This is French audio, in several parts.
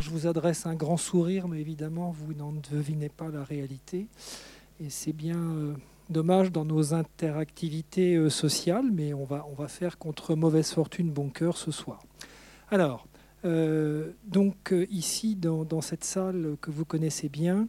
Je vous adresse un grand sourire, mais évidemment, vous n'en devinez pas la réalité. Et c'est bien euh, dommage dans nos interactivités euh, sociales, mais on va, on va faire contre mauvaise fortune bon cœur ce soir. Alors, euh, donc ici, dans, dans, cette salle que vous connaissez bien,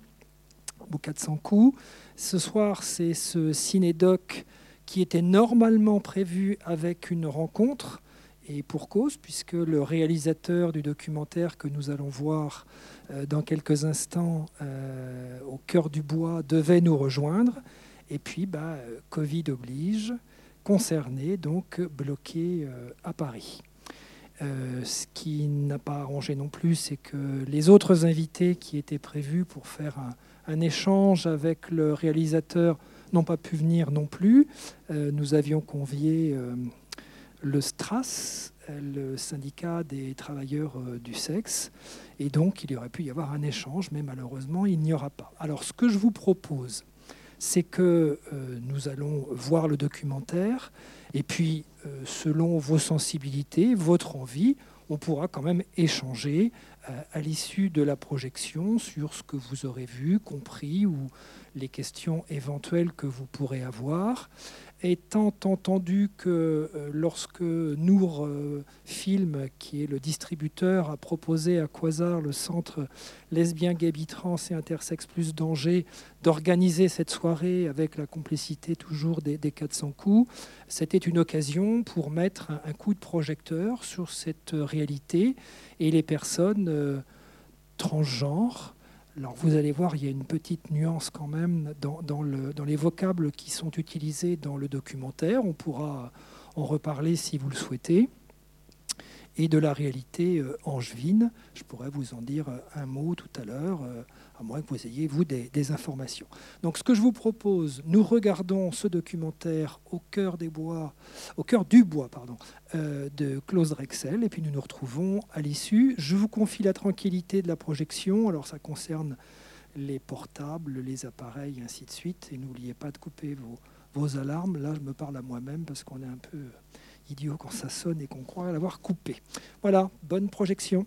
au 400 coups, ce soir, c'est ce cinédoc qui était normalement prévu avec une rencontre et pour cause, puisque le réalisateur du documentaire que nous allons voir euh, dans quelques instants euh, au cœur du bois devait nous rejoindre. Et puis, bah, Covid oblige, concerné, donc bloqué euh, à Paris. ce qui n'a pas arrangé non plus, c'est que les autres invités qui étaient prévus pour faire un échange avec le réalisateur n'ont pas pu venir non plus. nous avions convié le STRAS, le syndicat des travailleurs euh, du sexe, et donc il y aurait pu y avoir un échange, mais malheureusement il n'y aura pas. Alors ce que je vous propose, c'est que euh, nous allons voir le documentaire, et puis euh, selon vos sensibilités, votre envie, on pourra quand même échanger à l'issue de la projection sur ce que vous aurez vu, compris, ou les questions éventuelles que vous pourrez avoir étant entendu que euh, lorsque Nour euh, Film, qui est le distributeur, a proposé à Quasar, le centre lesbien, gay, trans et intersexe plus danger, d'organiser cette soirée avec la complicité toujours des, 400 coups, c'était une occasion pour mettre un, coup de projecteur sur cette réalité et les personnes euh, transgenres alors vous allez voir, il y a une petite nuance quand même dans, les vocables qui sont utilisés dans le documentaire. On pourra en reparler si vous le souhaitez. Et de la réalité euh, angevine, je pourrais vous en dire euh, un mot tout à l'heure, euh, à moins que vous ayez, vous, des, informations. Donc ce que je vous propose, nous regardons ce documentaire au cœur des bois, au cœur du bois, pardon, de Klaus Drexel, et puis nous nous retrouvons à l'issue. Je vous confie la tranquillité de la projection, alors ça concerne les portables, les appareils, ainsi de suite, et n'oubliez pas de couper vos, vos alarmes. Là, je me parle à moi-même parce qu'on est un peu idiot quand ça sonne et qu'on croit l'avoir coupé. Voilà, bonne projection.